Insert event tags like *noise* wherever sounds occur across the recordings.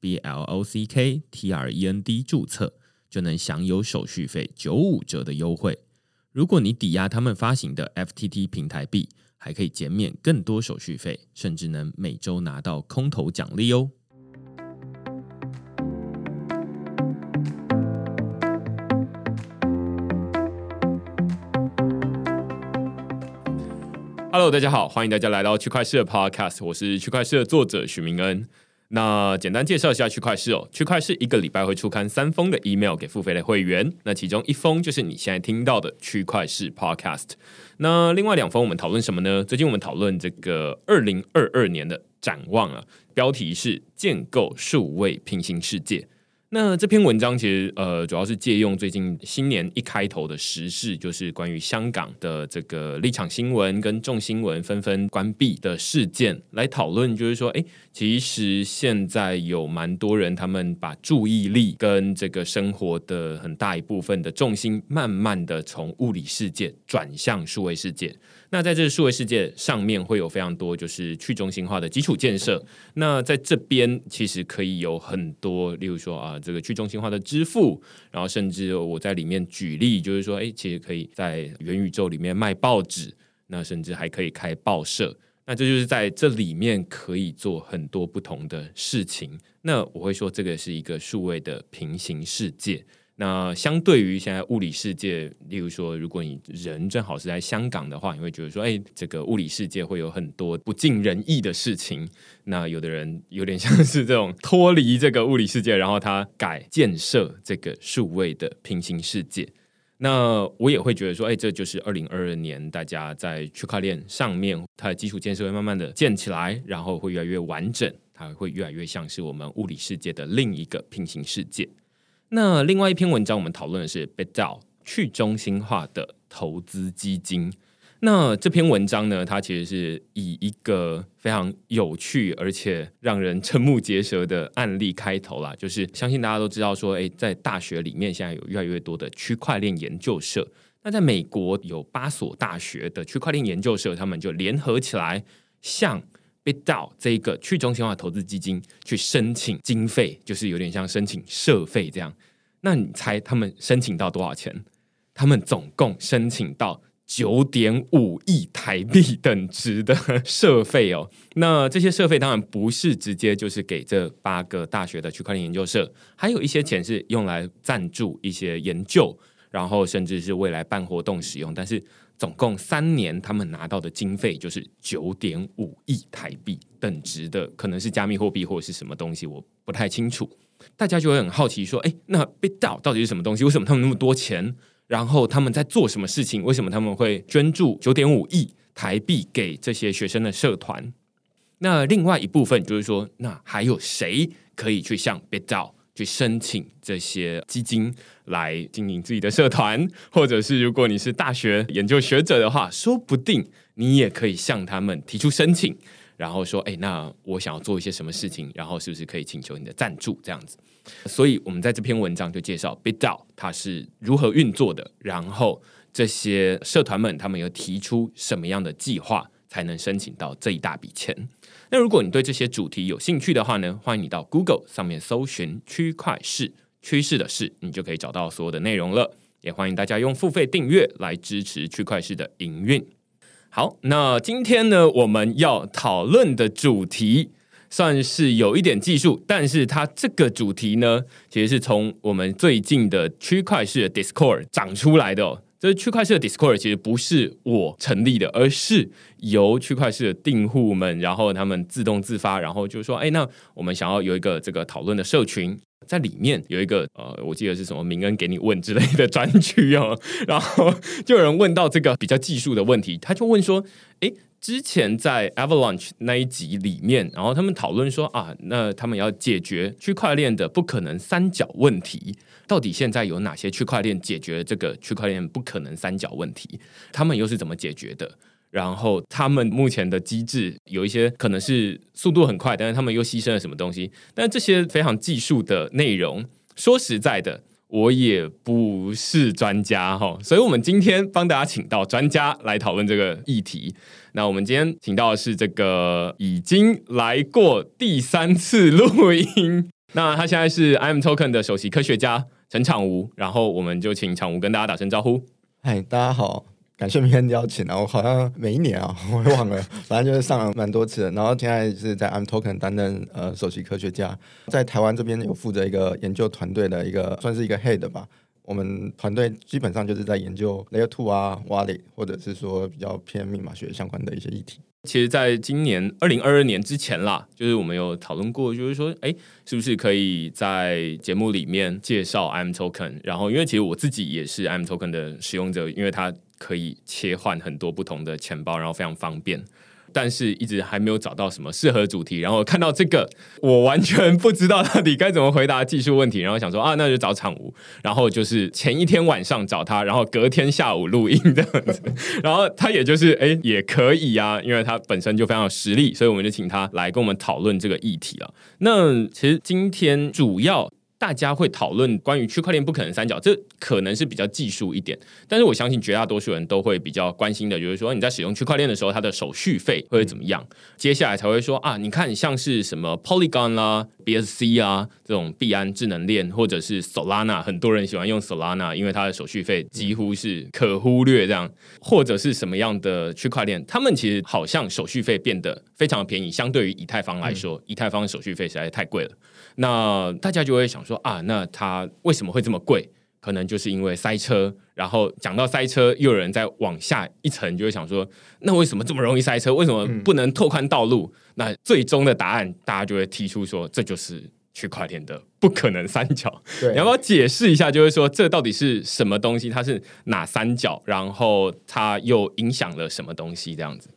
B L O C K T R E N D 注册就能享有手续费九五折的优惠。如果你抵押他们发行的 F T T 平台币，还可以减免更多手续费，甚至能每周拿到空头奖励哦。Hello，大家好，欢迎大家来到区块市的 Podcast，我是区块市的作者许明恩。那简单介绍一下区块市哦，区块市一个礼拜会出刊三封的 email 给付费的会员，那其中一封就是你现在听到的区块市 podcast，那另外两封我们讨论什么呢？最近我们讨论这个二零二二年的展望啊，标题是建构数位平行世界。那这篇文章其实呃，主要是借用最近新年一开头的时事，就是关于香港的这个立场新闻跟众新闻纷纷关闭的事件来讨论，就是说，哎，其实现在有蛮多人，他们把注意力跟这个生活的很大一部分的重心，慢慢的从物理世界转向数位世界。那在这个数位世界上面，会有非常多就是去中心化的基础建设。那在这边其实可以有很多，例如说啊，这个去中心化的支付，然后甚至我在里面举例，就是说，哎，其实可以在元宇宙里面卖报纸，那甚至还可以开报社。那这就是在这里面可以做很多不同的事情。那我会说，这个是一个数位的平行世界。那相对于现在物理世界，例如说，如果你人正好是在香港的话，你会觉得说，哎，这个物理世界会有很多不尽人意的事情。那有的人有点像是这种脱离这个物理世界，然后他改建设这个数位的平行世界。那我也会觉得说，哎，这就是二零二二年大家在区块链上面，它的基础建设会慢慢的建起来，然后会越来越完整，它会越来越像是我们物理世界的另一个平行世界。那另外一篇文章，我们讨论的是 BitDAO 去中心化的投资基金。那这篇文章呢，它其实是以一个非常有趣而且让人瞠目结舌的案例开头啦。就是相信大家都知道，说诶，在大学里面现在有越来越多的区块链研究社。那在美国有八所大学的区块链研究社，他们就联合起来向被到这一个去中心化投资基金去申请经费，就是有点像申请社费这样。那你猜他们申请到多少钱？他们总共申请到九点五亿台币 *laughs* 等值的社费哦。那这些社费当然不是直接就是给这八个大学的区块链研究社，还有一些钱是用来赞助一些研究，然后甚至是未来办活动使用。但是。总共三年，他们拿到的经费就是九点五亿台币等值的，可能是加密货币或者是什么东西，我不太清楚。大家就会很好奇说：“哎，那 BitDAO 到底是什么东西？为什么他们那么多钱？然后他们在做什么事情？为什么他们会捐助九点五亿台币给这些学生的社团？那另外一部分就是说，那还有谁可以去向 BitDAO？” 去申请这些基金来经营自己的社团，或者是如果你是大学研究学者的话，说不定你也可以向他们提出申请，然后说：“哎，那我想要做一些什么事情，然后是不是可以请求你的赞助？”这样子。所以，我们在这篇文章就介绍 BitDAO 它是如何运作的，然后这些社团们他们有提出什么样的计划，才能申请到这一大笔钱。那如果你对这些主题有兴趣的话呢，欢迎你到 Google 上面搜寻“区块市趋势的事”，你就可以找到所有的内容了。也欢迎大家用付费订阅来支持区块市的营运。好，那今天呢，我们要讨论的主题算是有一点技术，但是它这个主题呢，其实是从我们最近的区块市的 Discord 长出来的。哦。这区块链的 Discord 其实不是我成立的，而是由区块链的订户们，然后他们自动自发，然后就说：“哎，那我们想要有一个这个讨论的社群，在里面有一个呃，我记得是什么明恩给你问之类的专区哦。”然后就有人问到这个比较技术的问题，他就问说：“哎。”之前在 Avalanche 那一集里面，然后他们讨论说啊，那他们要解决区块链的不可能三角问题，到底现在有哪些区块链解决这个区块链不可能三角问题？他们又是怎么解决的？然后他们目前的机制有一些可能是速度很快，但是他们又牺牲了什么东西？但这些非常技术的内容，说实在的。我也不是专家哈，所以我们今天帮大家请到专家来讨论这个议题。那我们今天请到的是这个已经来过第三次录音，*laughs* 那他现在是 I'm Token 的首席科学家陈场吴，然后我们就请场吴跟大家打声招呼。嗨，大家好。感谢明天邀请啊！我好像每一年啊，我也忘了，反正就是上了蛮多次的。然后现在是在 I'm Token 担任呃首席科学家，在台湾这边有负责一个研究团队的一个算是一个 head 吧。我们团队基本上就是在研究 Layer Two 啊、Wallet，或者是说比较偏密码学相关的一些议题。其实，在今年二零二二年之前啦，就是我们有讨论过，就是说，哎，是不是可以在节目里面介绍 I'm Token？然后，因为其实我自己也是 I'm Token 的使用者，因为它。可以切换很多不同的钱包，然后非常方便，但是一直还没有找到什么适合主题。然后看到这个，我完全不知道到底该怎么回答技术问题。然后想说啊，那就找场务。然后就是前一天晚上找他，然后隔天下午录音这样子。然后他也就是哎也可以啊，因为他本身就非常有实力，所以我们就请他来跟我们讨论这个议题了。那其实今天主要。大家会讨论关于区块链不可能三角，这可能是比较技术一点，但是我相信绝大多数人都会比较关心的，就是说你在使用区块链的时候，它的手续费会怎么样？接下来才会说啊，你看像是什么 Polygon 啦、BSC 啊这种币安智能链，或者是 Solana，很多人喜欢用 Solana，因为它的手续费几乎是可忽略这样，或者是什么样的区块链，他们其实好像手续费变得非常便宜，相对于以太坊来说，以太坊手续费实在是太贵了。那大家就会想说啊，那它为什么会这么贵？可能就是因为塞车。然后讲到塞车，又有人在往下一层就会想说，那为什么这么容易塞车？为什么不能拓宽道路？那最终的答案，大家就会提出说，这就是区块链的不可能三角。你要不要解释一下？就是说，这到底是什么东西？它是哪三角？然后它又影响了什么东西？这样子。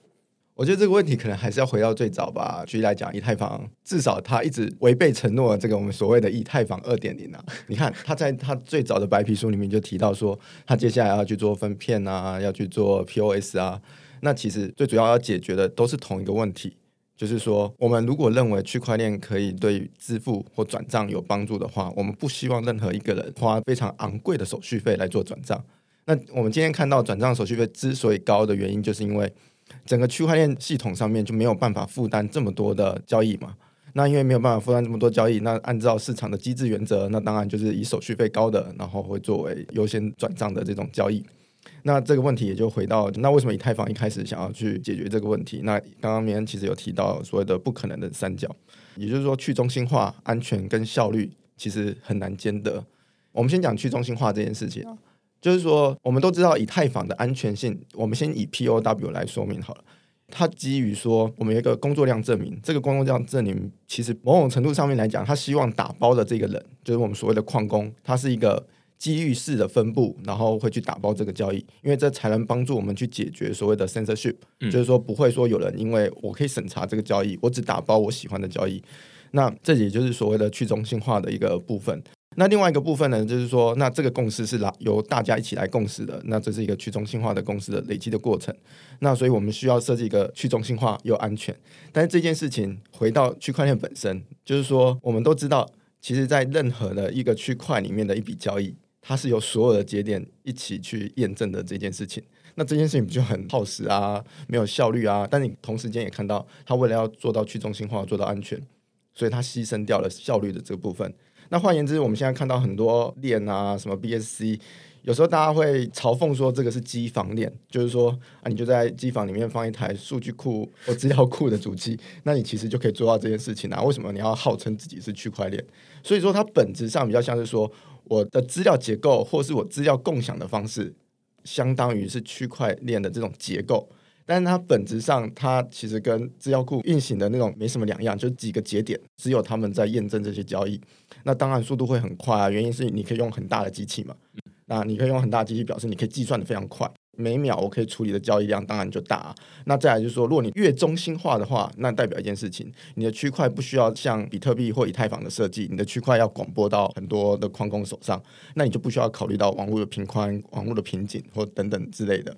我觉得这个问题可能还是要回到最早吧。举例来讲，以太坊至少它一直违背承诺，这个我们所谓的以太坊二点零啊。你看，它在它最早的白皮书里面就提到说，它接下来要去做分片啊，要去做 POS 啊。那其实最主要要解决的都是同一个问题，就是说，我们如果认为区块链可以对支付或转账有帮助的话，我们不希望任何一个人花非常昂贵的手续费来做转账。那我们今天看到转账手续费之所以高的原因，就是因为。整个区块链系统上面就没有办法负担这么多的交易嘛？那因为没有办法负担这么多交易，那按照市场的机制原则，那当然就是以手续费高的，然后会作为优先转账的这种交易。那这个问题也就回到，那为什么以太坊一开始想要去解决这个问题？那刚刚明恩其实有提到所谓的不可能的三角，也就是说去中心化、安全跟效率其实很难兼得。我们先讲去中心化这件事情啊。就是说，我们都知道以太坊的安全性。我们先以 POW 来说明好了。它基于说，我们有一个工作量证明。这个工作量证明，其实某种程度上面来讲，它希望打包的这个人，就是我们所谓的矿工，他是一个机遇式的分布，然后会去打包这个交易，因为这才能帮助我们去解决所谓的 censorship，就是说不会说有人因为我可以审查这个交易，我只打包我喜欢的交易。那这也就是所谓的去中心化的一个部分。那另外一个部分呢，就是说，那这个共识是来由大家一起来共识的，那这是一个去中心化的共识的累积的过程。那所以我们需要设计一个去中心化又安全。但是这件事情回到区块链本身，就是说，我们都知道，其实在任何的一个区块里面的一笔交易，它是由所有的节点一起去验证的这件事情。那这件事情不就很耗时啊，没有效率啊？但你同时间也看到，它为了要做到去中心化、做到安全，所以它牺牲掉了效率的这个部分。那换言之，我们现在看到很多链啊，什么 BSC，有时候大家会嘲讽说这个是机房链，就是说啊，你就在机房里面放一台数据库或资料库的主机，那你其实就可以做到这件事情啊。为什么你要号称自己是区块链？所以说它本质上比较像是说，我的资料结构或是我资料共享的方式，相当于是区块链的这种结构。但是它本质上，它其实跟资料库运行的那种没什么两样，就几个节点，只有他们在验证这些交易。那当然速度会很快啊，原因是你可以用很大的机器嘛。那你可以用很大机器，表示你可以计算的非常快。每秒我可以处理的交易量当然就大。那再来就是说，如果你越中心化的话，那代表一件事情，你的区块不需要像比特币或以太坊的设计，你的区块要广播到很多的矿工手上，那你就不需要考虑到网络的频宽、网络的瓶颈或等等之类的。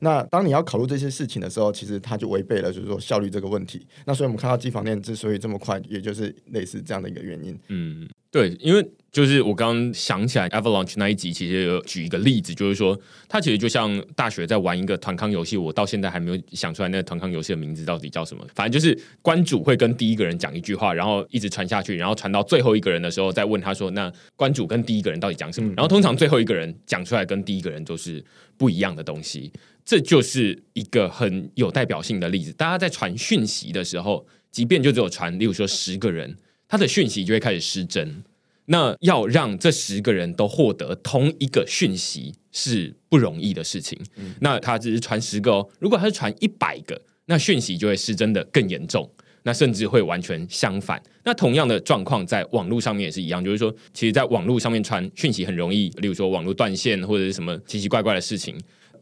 那当你要考虑这些事情的时候，其实它就违背了，就是说效率这个问题。那所以我们看到机房链之所以这么快，也就是类似这样的一个原因。嗯，对，因为就是我刚刚想起来，Avalanche 那一集其实有举一个例子，就是说它其实就像大学在玩一个团康游戏，我到现在还没有想出来那个团康游戏的名字到底叫什么。反正就是关主会跟第一个人讲一句话，然后一直传下去，然后传到最后一个人的时候再问他说：“那关主跟第一个人到底讲什么？”然后通常最后一个人讲出来跟第一个人都是不一样的东西。这就是一个很有代表性的例子。大家在传讯息的时候，即便就只有传，例如说十个人，他的讯息就会开始失真。那要让这十个人都获得同一个讯息是不容易的事情。那他只是传十个哦，如果他是传一百个，那讯息就会失真的更严重。那甚至会完全相反。那同样的状况在网络上面也是一样，就是说，其实，在网络上面传讯息很容易，例如说网络断线或者是什么奇奇怪怪的事情。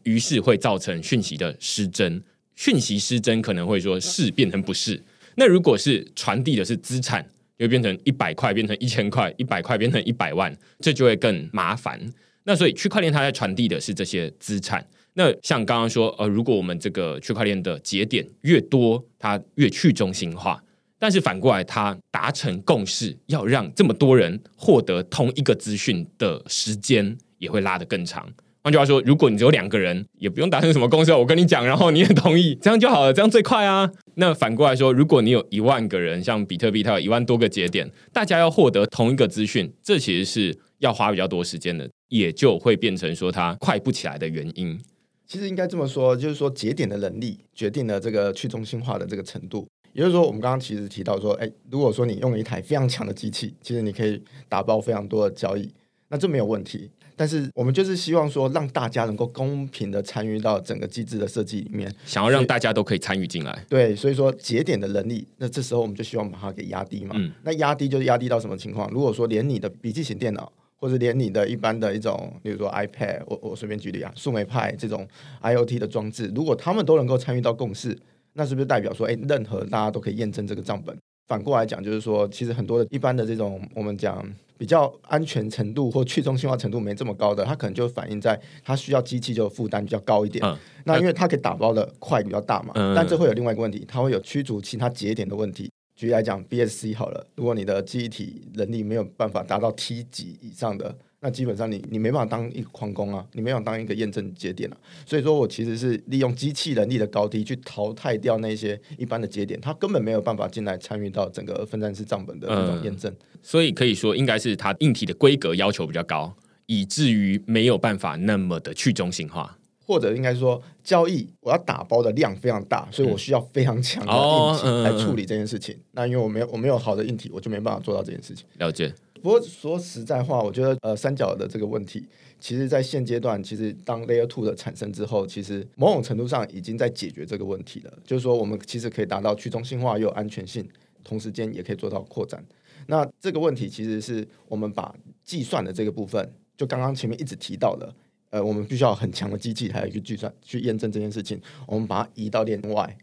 于是会造成讯息的失真，讯息失真可能会说是变成不是。那如果是传递的是资产，就变成一百块变成一千块，一百块变成一百万，这就会更麻烦。那所以区块链它在传递的是这些资产。那像刚刚说，呃，如果我们这个区块链的节点越多，它越去中心化。但是反过来，它达成共识，要让这么多人获得同一个资讯的时间也会拉得更长。换句话说，如果你只有两个人，也不用达成什么共识，我跟你讲，然后你也同意，这样就好了，这样最快啊。那反过来说，如果你有一万个人，像比特币，它有一万多个节点，大家要获得同一个资讯，这其实是要花比较多时间的，也就会变成说它快不起来的原因。其实应该这么说，就是说节点的能力决定了这个去中心化的这个程度。也就是说，我们刚刚其实提到说，哎，如果说你用一台非常强的机器，其实你可以打包非常多的交易，那这没有问题。但是我们就是希望说，让大家能够公平的参与到整个机制的设计里面，想要让大家都可以参与进来。对，所以说节点的能力，那这时候我们就希望把它给压低嘛。嗯。那压低就是压低到什么情况？如果说连你的笔记型电脑，或者连你的一般的一种，比如说 iPad，我我随便举例啊，数媒派这种 IOT 的装置，如果他们都能够参与到共识，那是不是代表说，哎，任何大家都可以验证这个账本？反过来讲，就是说，其实很多的一般的这种我们讲。比较安全程度或去中心化程度没这么高的，它可能就反映在它需要机器就负担比较高一点。那因为它可以打包的块比较大嘛，但这会有另外一个问题，它会有驱逐其他节点的问题。举例来讲，BSC 好了，如果你的记忆体能力没有办法达到 T 级以上的。那基本上你你没办法当一个矿工啊，你没办法当一个验证节点啊，所以说我其实是利用机器能力的高低去淘汰掉那些一般的节点，它根本没有办法进来参与到整个分散式账本的那种验证，所以可以说应该是它硬体的规格要求比较高，以至于没有办法那么的去中心化，或者应该说交易我要打包的量非常大，所以我需要非常强的硬体来处理这件事情。那因为我没有我没有好的硬体，我就没办法做到这件事情。了解。不过说实在话，我觉得呃三角的这个问题，其实在现阶段，其实当 Layer Two 的产生之后，其实某种程度上已经在解决这个问题了。就是说，我们其实可以达到去中心化又有安全性，同时间也可以做到扩展。那这个问题其实是我们把计算的这个部分，就刚刚前面一直提到的，呃，我们必须要很强的机器，还有一个计算去验证这件事情，我们把它移到链外，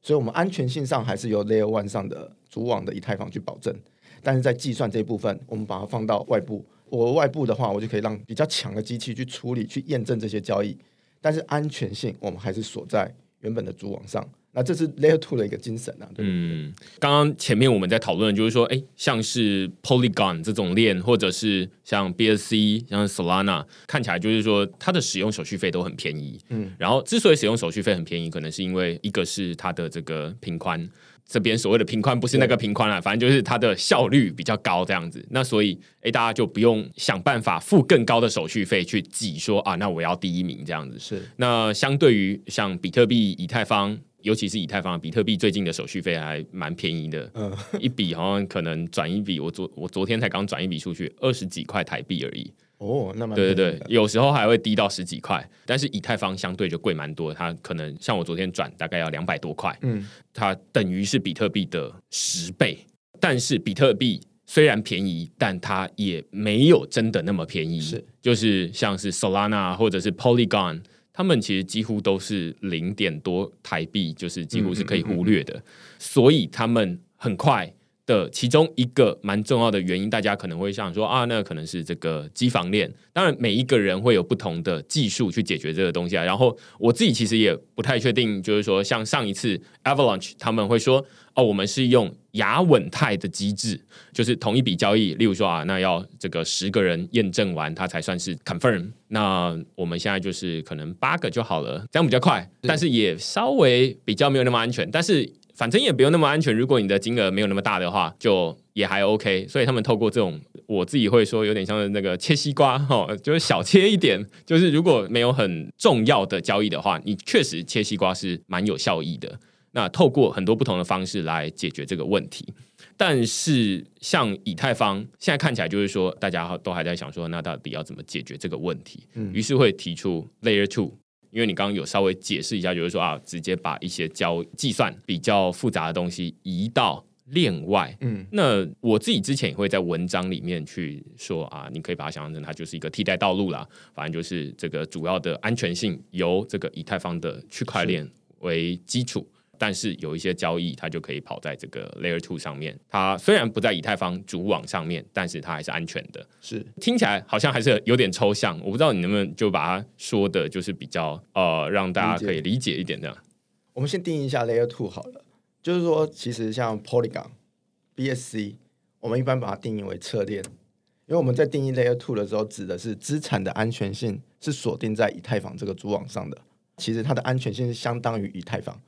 所以我们安全性上还是由 Layer One 上的主网的以太坊去保证。但是在计算这一部分，我们把它放到外部。我外部的话，我就可以让比较强的机器去处理、去验证这些交易。但是安全性，我们还是锁在原本的主网上。那这是 Layer Two 的一个精神啊。嗯，刚刚前面我们在讨论，就是说，哎，像是 Polygon 这种链，或者是像 BSC、像 Solana，看起来就是说它的使用手续费都很便宜。嗯，然后之所以使用手续费很便宜，可能是因为一个是它的这个频宽。这边所谓的平宽不是那个平宽了，反正就是它的效率比较高这样子。那所以，哎，大家就不用想办法付更高的手续费去挤说啊，那我要第一名这样子。是。那相对于像比特币、以太坊，尤其是以太坊，比特币最近的手续费还蛮便宜的。嗯。一笔好像可能转一笔，我昨我昨天才刚转一笔出去，二十几块台币而已。哦，那么对对对，有时候还会低到十几块，但是以太坊相对就贵蛮多，它可能像我昨天转大概要两百多块，嗯，它等于是比特币的十倍，但是比特币虽然便宜，但它也没有真的那么便宜，是，就是像是 Solana 或者是 Polygon。他们其实几乎都是零点多台币，就是几乎是可以忽略的，所以他们很快。的其中一个蛮重要的原因，大家可能会想说啊，那可能是这个机房链。当然，每一个人会有不同的技术去解决这个东西啊。然后我自己其实也不太确定，就是说像上一次 Avalanche 他们会说哦，我们是用亚稳态的机制，就是同一笔交易，例如说啊，那要这个十个人验证完，它才算是 confirm。那我们现在就是可能八个就好了，这样比较快，但是也稍微比较没有那么安全，但是。反正也不用那么安全。如果你的金额没有那么大的话，就也还 OK。所以他们透过这种，我自己会说有点像是那个切西瓜哈，*laughs* 就是小切一点。就是如果没有很重要的交易的话，你确实切西瓜是蛮有效益的。那透过很多不同的方式来解决这个问题。但是像以太坊现在看起来就是说，大家都还在想说，那到底要怎么解决这个问题？嗯，于是会提出 Layer Two。因为你刚刚有稍微解释一下，就是说啊，直接把一些交计算比较复杂的东西移到链外。嗯，那我自己之前也会在文章里面去说啊，你可以把它想象成它就是一个替代道路啦。反正就是这个主要的安全性由这个以太坊的区块链为基础。但是有一些交易，它就可以跑在这个 Layer Two 上面。它虽然不在以太坊主网上面，但是它还是安全的。是听起来好像还是有点抽象，我不知道你能不能就把它说的，就是比较呃，让大家可以理解一点这样。我们先定义一下 Layer Two 好了，就是说，其实像 Polygon、BSC，我们一般把它定义为侧链，因为我们在定义 Layer Two 的时候，指的是资产的安全性是锁定在以太坊这个主网上的。其实它的安全性是相当于以太坊。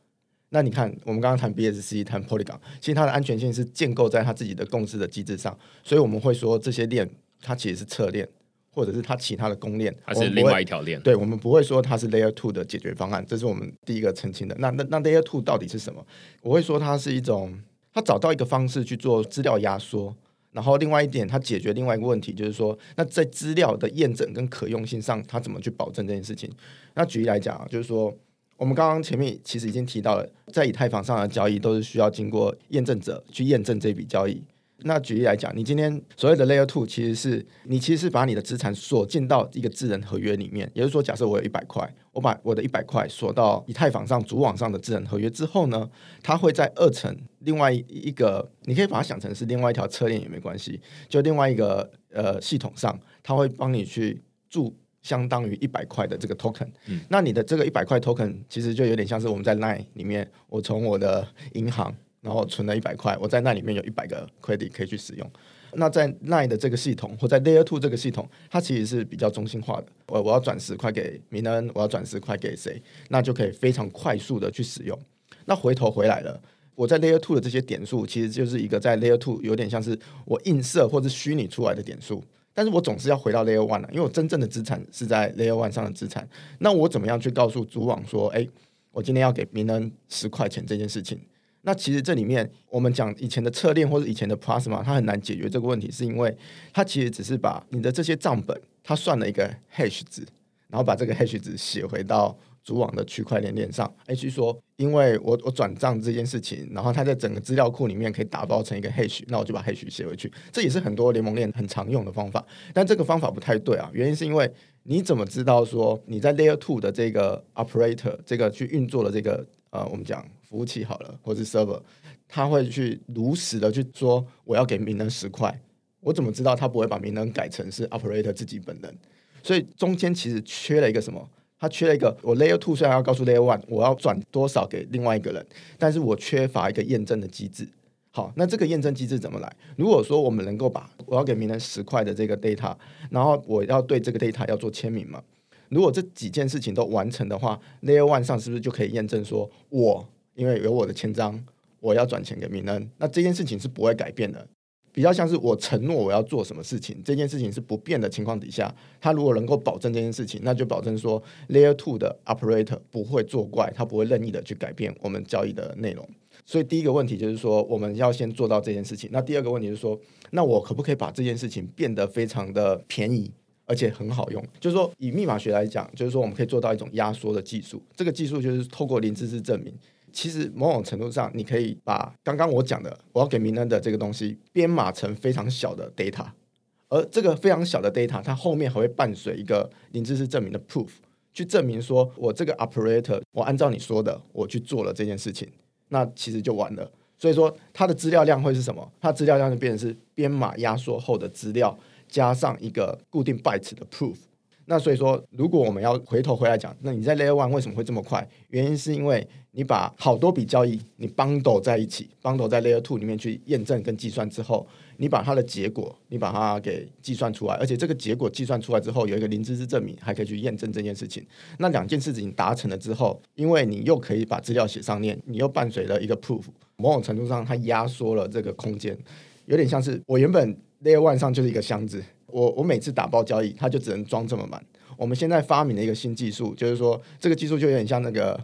那你看，我们刚刚谈 BSC，谈 Polygon，其实它的安全性是建构在它自己的共识的机制上，所以我们会说这些链它其实是侧链，或者是它其他的公链，还是另外一条链。对，我们不会说它是 Layer Two 的解决方案，这是我们第一个澄清的。那那那 Layer Two 到底是什么？我会说它是一种，它找到一个方式去做资料压缩，然后另外一点，它解决另外一个问题，就是说，那在资料的验证跟可用性上，它怎么去保证这件事情？那举例来讲啊，就是说。我们刚刚前面其实已经提到了，在以太坊上的交易都是需要经过验证者去验证这笔交易。那举例来讲，你今天所谓的 Layer Two，其实是你其实是把你的资产锁进到一个智能合约里面。也就是说，假设我有一百块，我把我的一百块锁到以太坊上主网上的智能合约之后呢，它会在二层另外一个，你可以把它想成是另外一条车链也没关系，就另外一个呃系统上，它会帮你去注。相当于一百块的这个 token，那你的这个一百块 token 其实就有点像是我们在 Line 里面，我从我的银行然后存了一百块，我在那里面有一百个 credit 可以去使用。那在 Line 的这个系统或在 Layer Two 这个系统，它其实是比较中心化的。我我要转十块给明恩，我要转十块给谁，那就可以非常快速的去使用。那回头回来了，我在 Layer Two 的这些点数，其实就是一个在 Layer Two 有点像是我映射或者虚拟出来的点数。但是我总是要回到 Layer One 了，因为我真正的资产是在 Layer One 上的资产。那我怎么样去告诉主网说，哎，我今天要给名人十块钱这件事情？那其实这里面我们讲以前的侧链或者以前的 Plasma，它很难解决这个问题，是因为它其实只是把你的这些账本，它算了一个 Hash 值，然后把这个 Hash 值写回到。主网的区块链链上，H，说因为我我转账这件事情，然后它在整个资料库里面可以打包成一个 hash，那我就把 hash 写回去，这也是很多联盟链很常用的方法。但这个方法不太对啊，原因是因为你怎么知道说你在 layer two 的这个 operator 这个去运作的这个呃，我们讲服务器好了，或是 server，他会去如实的去说我要给名人十块，我怎么知道他不会把名人改成是 operator 自己本人？所以中间其实缺了一个什么？它缺了一个，我 Layer Two 虽然要告诉 Layer One 我要转多少给另外一个人，但是我缺乏一个验证的机制。好，那这个验证机制怎么来？如果说我们能够把我要给名人十块的这个 data，然后我要对这个 data 要做签名嘛？如果这几件事情都完成的话，Layer One 上是不是就可以验证说，我因为有我的签章，我要转钱给名人，那这件事情是不会改变的。比较像是我承诺我要做什么事情，这件事情是不变的情况底下，他如果能够保证这件事情，那就保证说 Layer Two 的 Operator 不会作怪，他不会任意的去改变我们交易的内容。所以第一个问题就是说，我们要先做到这件事情。那第二个问题是说，那我可不可以把这件事情变得非常的便宜，而且很好用？就是说，以密码学来讲，就是说我们可以做到一种压缩的技术。这个技术就是透过零知识证明。其实某种程度上，你可以把刚刚我讲的我要给名人的这个东西编码成非常小的 data，而这个非常小的 data，它后面还会伴随一个零知识证明的 proof，去证明说我这个 operator 我按照你说的我去做了这件事情，那其实就完了。所以说它的资料量会是什么？它资料量就变成是编码压缩后的资料加上一个固定 byte 的 proof。那所以说，如果我们要回头回来讲，那你在 Layer One 为什么会这么快？原因是因为你把好多笔交易你 bundle 在一起，bundle 在 Layer Two 里面去验证跟计算之后，你把它的结果你把它给计算出来，而且这个结果计算出来之后有一个零知识证明，还可以去验证这件事情。那两件事情达成了之后，因为你又可以把资料写上面，你又伴随了一个 proof，某种程度上它压缩了这个空间，有点像是我原本 Layer One 上就是一个箱子。我我每次打包交易，它就只能装这么满。我们现在发明了一个新技术，就是说这个技术就有点像那个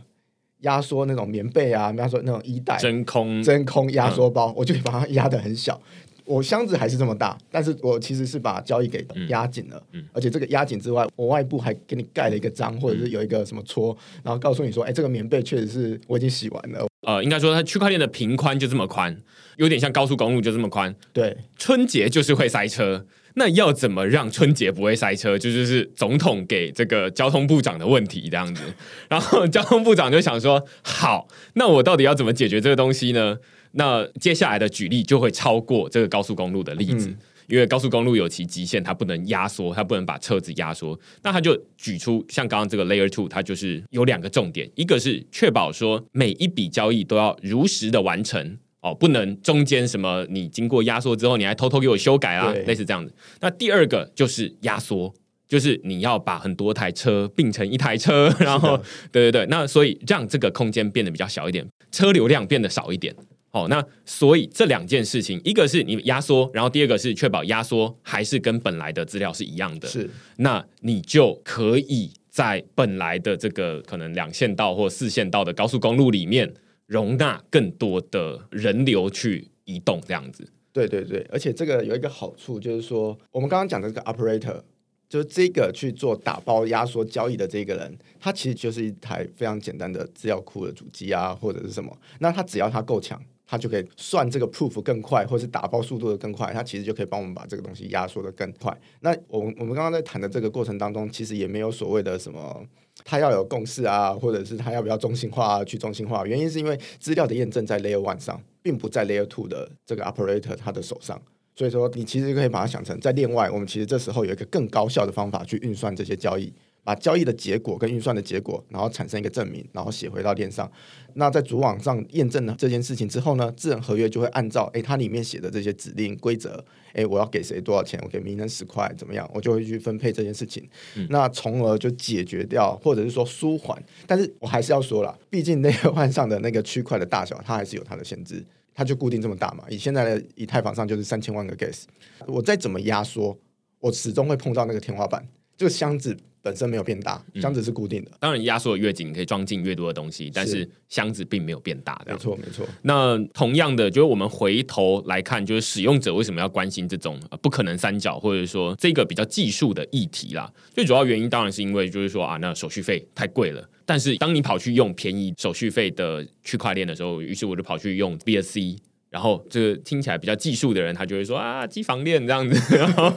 压缩那种棉被啊，压缩那种衣袋，真空真空压缩包，我就把它压的很小。我箱子还是这么大，但是我其实是把交易给压紧了，而且这个压紧之外，我外部还给你盖了一个章，或者是有一个什么戳，然后告诉你说，哎，这个棉被确实是我已经洗完了。呃，应该说它区块链的平宽就这么宽，有点像高速公路就这么宽。对，春节就是会塞车。那要怎么让春节不会塞车？就就是总统给这个交通部长的问题这样子，然后交通部长就想说：好，那我到底要怎么解决这个东西呢？那接下来的举例就会超过这个高速公路的例子，因为高速公路有其极限，它不能压缩，它不能把车子压缩。那他就举出像刚刚这个 Layer Two，它就是有两个重点，一个是确保说每一笔交易都要如实的完成。哦，不能中间什么，你经过压缩之后，你还偷偷给我修改啊，类似这样子。那第二个就是压缩，就是你要把很多台车并成一台车，然后对对对，那所以让这个空间变得比较小一点，车流量变得少一点。哦，那所以这两件事情，一个是你压缩，然后第二个是确保压缩还是跟本来的资料是一样的。是，那你就可以在本来的这个可能两线道或四线道的高速公路里面。容纳更多的人流去移动，这样子。对对对，而且这个有一个好处，就是说我们刚刚讲的这个 operator，就是这个去做打包压缩交易的这个人，他其实就是一台非常简单的资料库的主机啊，或者是什么。那他只要他够强，他就可以算这个 proof 更快，或是打包速度的更快，他其实就可以帮我们把这个东西压缩的更快。那我们我们刚刚在谈的这个过程当中，其实也没有所谓的什么。他要有共识啊，或者是他要不要中心化啊、去中心化？原因是因为资料的验证在 Layer One 上，并不在 Layer Two 的这个 Operator 他的手上。所以说，你其实可以把它想成在另外，我们其实这时候有一个更高效的方法去运算这些交易。把交易的结果跟运算的结果，然后产生一个证明，然后写回到链上。那在主网上验证了这件事情之后呢，智能合约就会按照诶它里面写的这些指令规则，诶我要给谁多少钱，我给名人十块怎么样，我就会去分配这件事情。那从而就解决掉，或者是说舒缓。但是我还是要说了，毕竟那个万上的那个区块的大小，它还是有它的限制，它就固定这么大嘛。以现在的以太坊上就是三千万个 gas，我再怎么压缩，我始终会碰到那个天花板。这个箱子。本身没有变大，箱子是固定的。当然，压缩的越紧，可以装进越多的东西，但是箱子并没有变大。没错，没错。那同样的，就是我们回头来看，就是使用者为什么要关心这种不可能三角，或者说这个比较技术的议题啦？最主要原因当然是因为就是说啊，那手续费太贵了。但是当你跑去用便宜手续费的区块链的时候，于是我就跑去用 BSC。然后这个听起来比较技术的人，他就会说啊，机房链这样子，*laughs* 然后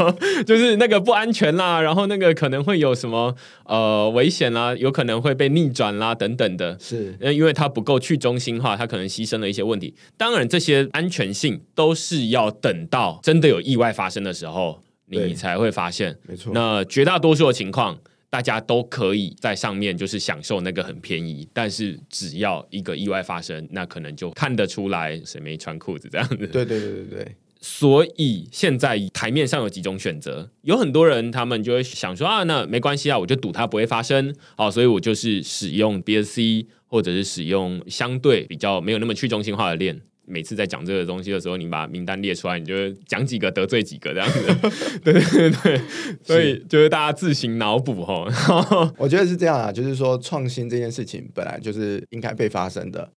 就是那个不安全啦，然后那个可能会有什么呃危险啦，有可能会被逆转啦等等的，是，因为它不够去中心化，它可能牺牲了一些问题。当然，这些安全性都是要等到真的有意外发生的时候，你才会发现。没错，那绝大多数的情况。大家都可以在上面就是享受那个很便宜，但是只要一个意外发生，那可能就看得出来谁没穿裤子这样子。对对对对对。所以现在台面上有几种选择，有很多人他们就会想说啊，那没关系啊，我就赌它不会发生，好，所以我就是使用 BSC 或者是使用相对比较没有那么去中心化的链。每次在讲这个东西的时候，你把名单列出来，你就讲几个得罪几个这样子，*laughs* 对对对，所以就是大家自行脑补哈。我觉得是这样啊，就是说创新这件事情本来就是应该被发生的。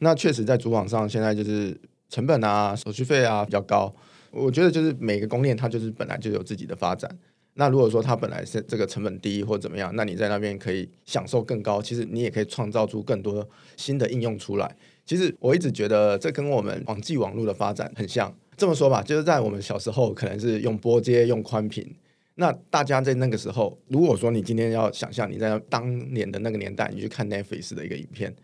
那确实在主网上现在就是成本啊、手续费啊比较高。我觉得就是每个公链它就是本来就有自己的发展。那如果说它本来是这个成本低或怎么样，那你在那边可以享受更高，其实你也可以创造出更多新的应用出来。其实我一直觉得这跟我们网际网络的发展很像。这么说吧，就是在我们小时候可能是用波接、用宽频，那大家在那个时候，如果说你今天要想象你在当年的那个年代，你去看 Netflix 的一个影片，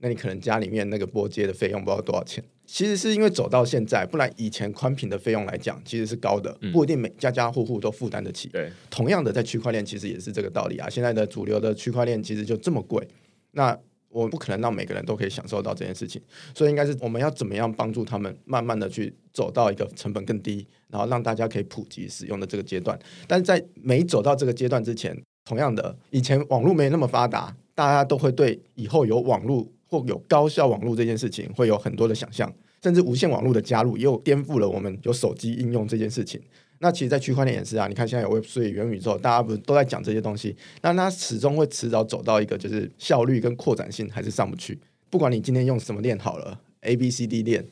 那你可能家里面那个波接的费用不知道多少钱。其实是因为走到现在，不然以前宽频的费用来讲，其实是高的，不一定每家家户户都负担得起。对，同样的在区块链其实也是这个道理啊。现在的主流的区块链其实就这么贵，那我不可能让每个人都可以享受到这件事情，所以应该是我们要怎么样帮助他们，慢慢的去走到一个成本更低，然后让大家可以普及使用的这个阶段。但是在没走到这个阶段之前，同样的，以前网络没那么发达，大家都会对以后有网络或有高效网络这件事情会有很多的想象。甚至无线网络的加入，又颠覆了我们有手机应用这件事情。那其实，在区块链也是啊，你看现在有 Web 3、元宇宙，大家不是都在讲这些东西？那它始终会迟早走到一个，就是效率跟扩展性还是上不去。不管你今天用什么链好了，A、B、C、D 链，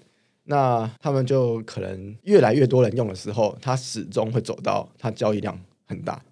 那他们就可能越来越多人用的时候，它始终会走到它交易量很大，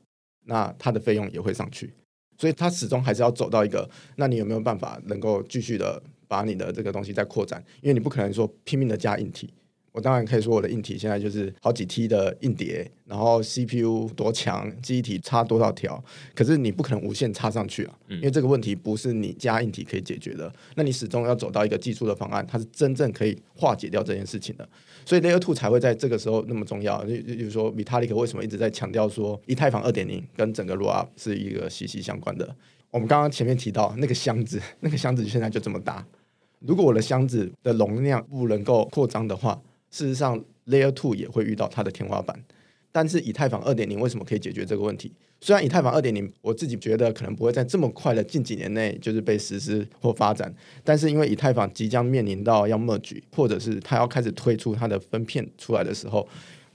那它的费用也会上去。所以它始终还是要走到一个，那你有没有办法能够继续的？把你的这个东西再扩展，因为你不可能说拼命的加硬体。我当然可以说我的硬体现在就是好几 T 的硬碟，然后 CPU 多强，记忆体插多少条，可是你不可能无限插上去啊，因为这个问题不是你加硬体可以解决的。那你始终要走到一个技术的方案，它是真正可以化解掉这件事情的。所以 Layer Two 才会在这个时候那么重要。就就是说，Vitalik 为什么一直在强调说，以太坊二点零跟整个 Rollup 是一个息息相关的。我们刚刚前面提到那个箱子，那个箱子现在就这么大。如果我的箱子的容量不能够扩张的话，事实上 Layer Two 也会遇到它的天花板。但是以太坊二点零为什么可以解决这个问题？虽然以太坊二点零我自己觉得可能不会在这么快的近几年内就是被实施或发展，但是因为以太坊即将面临到要 merge，或者是它要开始推出它的分片出来的时候，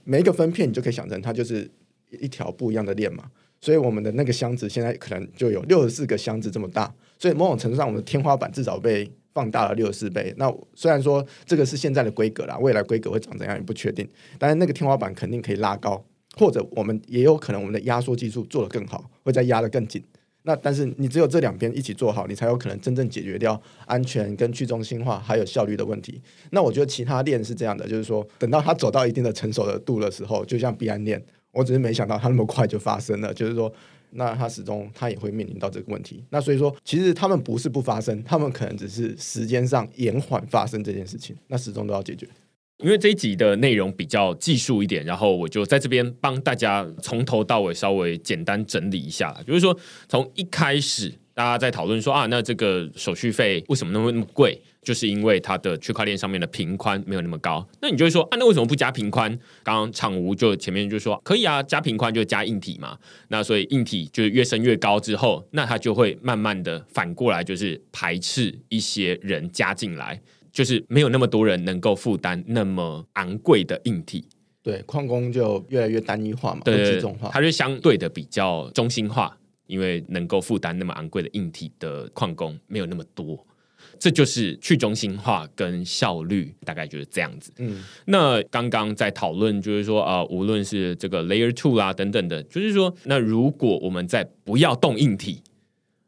每一个分片你就可以想成它就是一条不一样的链嘛。所以我们的那个箱子现在可能就有六十四个箱子这么大，所以某种程度上我们的天花板至少被。放大了六十四倍。那虽然说这个是现在的规格啦，未来规格会长怎样也不确定。但是那个天花板肯定可以拉高，或者我们也有可能我们的压缩技术做得更好，会再压得更紧。那但是你只有这两边一起做好，你才有可能真正解决掉安全跟去中心化还有效率的问题。那我觉得其他链是这样的，就是说等到它走到一定的成熟的度的时候，就像币安链，我只是没想到它那么快就发生了，就是说。那它始终它也会面临到这个问题。那所以说，其实他们不是不发生，他们可能只是时间上延缓发生这件事情。那始终都要解决。因为这一集的内容比较技术一点，然后我就在这边帮大家从头到尾稍微简单整理一下。就是说，从一开始大家在讨论说啊，那这个手续费为什么那么那么贵？就是因为它的区块链上面的频宽没有那么高，那你就会说啊，那为什么不加频宽？刚刚场无就前面就说可以啊，加频宽就加硬体嘛。那所以硬体就是越升越高之后，那它就会慢慢的反过来就是排斥一些人加进来，就是没有那么多人能够负担那么昂贵的硬体。对，矿工就越来越单一化嘛，对集中化，它就相对的比较中心化，因为能够负担那么昂贵的硬体的矿工没有那么多。这就是去中心化跟效率，大概就是这样子。嗯，那刚刚在讨论，就是说，呃，无论是这个 Layer Two 啦等等的，就是说，那如果我们在不要动硬体，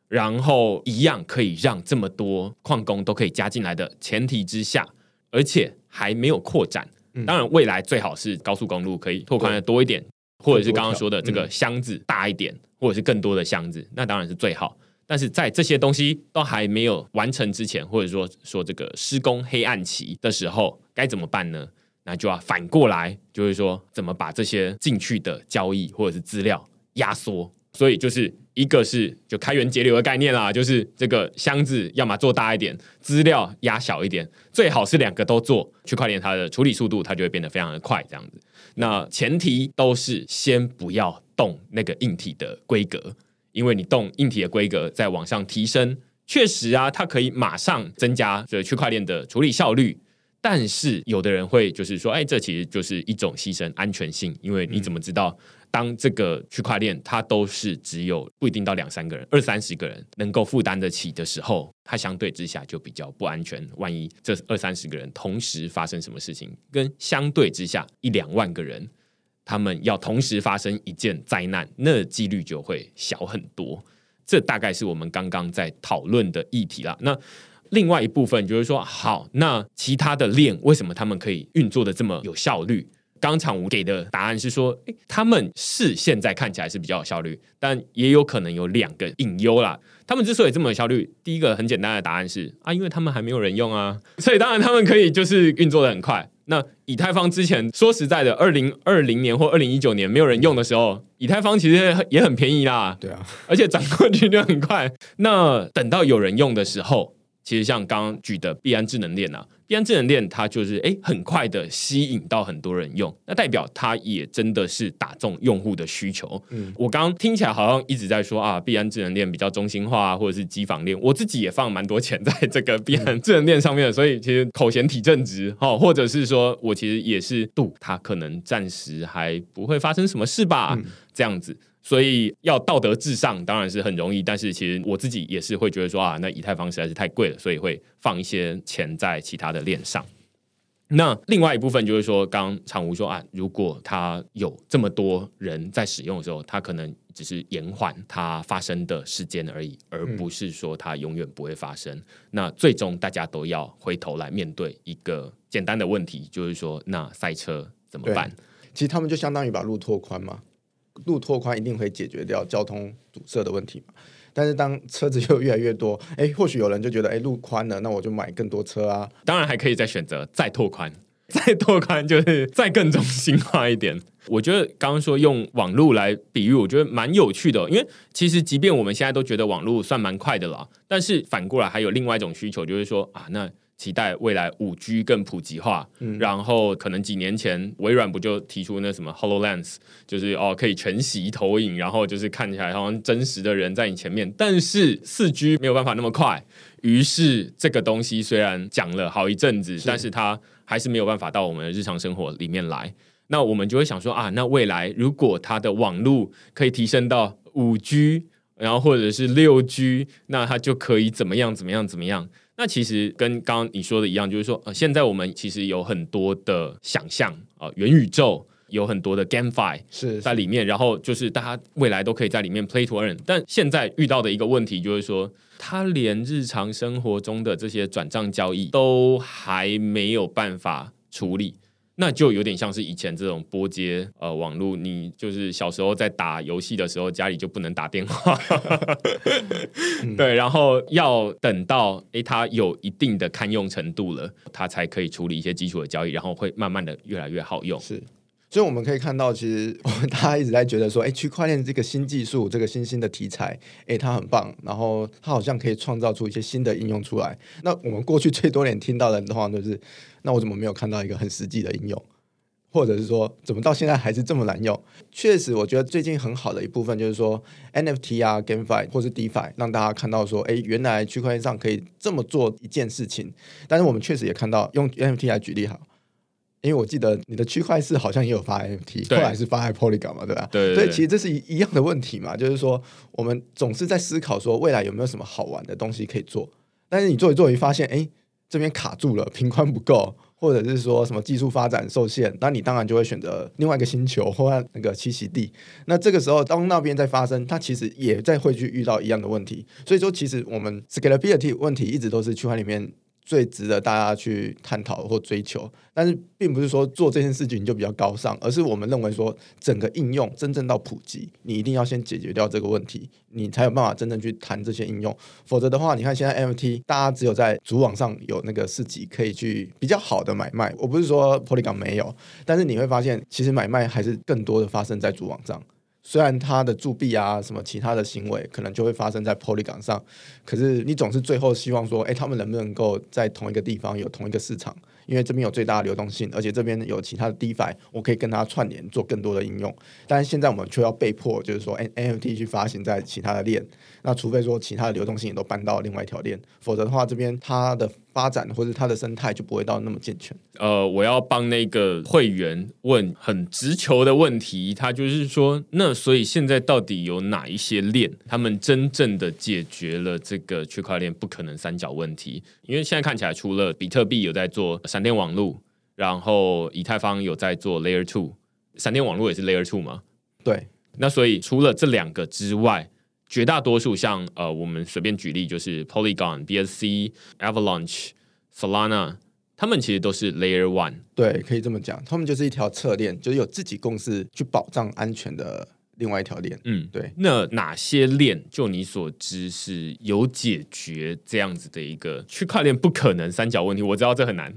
然后一样可以让这么多矿工都可以加进来的前提之下，而且还没有扩展，当然未来最好是高速公路可以拓宽的多一点，或者是刚刚说的这个箱子大一点，或者是更多的箱子，那当然是最好。但是在这些东西都还没有完成之前，或者说说这个施工黑暗期的时候，该怎么办呢？那就要反过来，就是说怎么把这些进去的交易或者是资料压缩。所以就是一个是就开源节流的概念啦，就是这个箱子要么做大一点，资料压小一点，最好是两个都做。区块链它的处理速度它就会变得非常的快，这样子。那前提都是先不要动那个硬体的规格。因为你动硬体的规格在往上提升，确实啊，它可以马上增加这区块链的处理效率。但是有的人会就是说，哎，这其实就是一种牺牲安全性。因为你怎么知道，当这个区块链它都是只有不一定到两三个人、二三十个人能够负担得起的时候，它相对之下就比较不安全。万一这二三十个人同时发生什么事情，跟相对之下一两万个人。他们要同时发生一件灾难，那几率就会小很多。这大概是我们刚刚在讨论的议题啦。那另外一部分就是说，好，那其他的链为什么他们可以运作的这么有效率？刚场吴给的答案是说，诶，他们是现在看起来是比较有效率，但也有可能有两个隐忧啦。他们之所以这么有效率，第一个很简单的答案是啊，因为他们还没有人用啊，所以当然他们可以就是运作的很快。那以太坊之前说实在的，二零二零年或二零一九年没有人用的时候，以太坊其实也很便宜啦，对啊，而且涨过去就很快。那等到有人用的时候，其实像刚刚举的币安智能链啊。币安智能链它就是哎，很快的吸引到很多人用，那代表它也真的是打中用户的需求。嗯，我刚刚听起来好像一直在说啊，币安智能链比较中心化，或者是机房链。我自己也放蛮多钱在 *laughs* 这个币安智能链上面，所以其实口嫌体正直哦，或者是说我其实也是赌它可能暂时还不会发生什么事吧，这样子。所以要道德至上当然是很容易，但是其实我自己也是会觉得说啊，那以太坊实在是太贵了，所以会放一些钱在其他的链上。那另外一部分就是说，刚常吴说啊，如果它有这么多人在使用的时候，它可能只是延缓它发生的时间而已，而不是说它永远不会发生。那最终大家都要回头来面对一个简单的问题，就是说，那赛车怎么办？其实他们就相当于把路拓宽嘛。路拓宽一定会解决掉交通堵塞的问题嘛？但是当车子又越来越多，*laughs* 哎，或许有人就觉得，哎，路宽了，那我就买更多车啊。当然还可以再选择再拓宽，*laughs* 再拓宽就是再更中心化一点。我觉得刚刚说用网络来比喻，我觉得蛮有趣的，因为其实即便我们现在都觉得网络算蛮快的了，但是反过来还有另外一种需求，就是说啊，那。期待未来五 G 更普及化，然后可能几年前微软不就提出那什么 Hololens，就是哦可以全息投影，然后就是看起来好像真实的人在你前面，但是四 G 没有办法那么快，于是这个东西虽然讲了好一阵子，但是它还是没有办法到我们的日常生活里面来。那我们就会想说啊，那未来如果它的网络可以提升到五 G，然后或者是六 G，那它就可以怎么样怎么样怎么样？那其实跟刚刚你说的一样，就是说，呃，现在我们其实有很多的想象啊，元宇宙有很多的 GameFi 是在里面，然后就是大家未来都可以在里面 Play to Earn。但现在遇到的一个问题就是说，它连日常生活中的这些转账交易都还没有办法处理。那就有点像是以前这种拨接呃网络，你就是小时候在打游戏的时候，家里就不能打电话，*laughs* 对，然后要等到诶它有一定的堪用程度了，它才可以处理一些基础的交易，然后会慢慢的越来越好用。是，所以我们可以看到，其实 *laughs* 我们大家一直在觉得说，哎，区块链这个新技术，这个新兴的题材，哎，它很棒，然后它好像可以创造出一些新的应用出来。那我们过去最多年听到的话，就是。那我怎么没有看到一个很实际的应用，或者是说怎么到现在还是这么难用？确实，我觉得最近很好的一部分就是说 NFT 啊、GameFi 或是 DeFi，让大家看到说，哎，原来区块链上可以这么做一件事情。但是我们确实也看到，用 NFT 来举例好，因为我记得你的区块链好像也有发 NFT，后来是发在 Polygon 嘛，对吧？对。所以其实这是一一样的问题嘛，就是说我们总是在思考说未来有没有什么好玩的东西可以做，但是你做一做，一发现，哎。这边卡住了，频宽不够，或者是说什么技术发展受限，那你当然就会选择另外一个星球或那个栖息地。*laughs* 那这个时候，当那边在发生，它其实也在会去遇到一样的问题。所以说，其实我们 scalability 问题一直都是区块里面。最值得大家去探讨或追求，但是并不是说做这件事情你就比较高尚，而是我们认为说整个应用真正到普及，你一定要先解决掉这个问题，你才有办法真正去谈这些应用。否则的话，你看现在 MFT，大家只有在主网上有那个市集可以去比较好的买卖，我不是说 Polygon 没有，但是你会发现其实买卖还是更多的发生在主网上。虽然它的铸币啊，什么其他的行为可能就会发生在 Polygon 上，可是你总是最后希望说，哎，他们能不能够在同一个地方有同一个市场？因为这边有最大的流动性，而且这边有其他的 DeFi，我可以跟它串联做更多的应用。但是现在我们却要被迫，就是说，NFT 去发行在其他的链。那除非说其他的流动性也都搬到另外一条链，否则的话，这边它的发展或者它的生态就不会到那么健全。呃，我要帮那个会员问很直球的问题，他就是说，那所以现在到底有哪一些链，他们真正的解决了这个区块链不可能三角问题？因为现在看起来，除了比特币有在做闪电网络，然后以太坊有在做 Layer Two，闪电网络也是 Layer Two 吗？对。那所以除了这两个之外，绝大多数像呃，我们随便举例，就是 Polygon、BSC、Avalanche、Solana 他们其实都是 Layer One。对，可以这么讲，他们就是一条侧链，就是有自己公司去保障安全的另外一条链。嗯，对。那哪些链，就你所知是有解决这样子的一个区块链不可能三角问题？我知道这很难，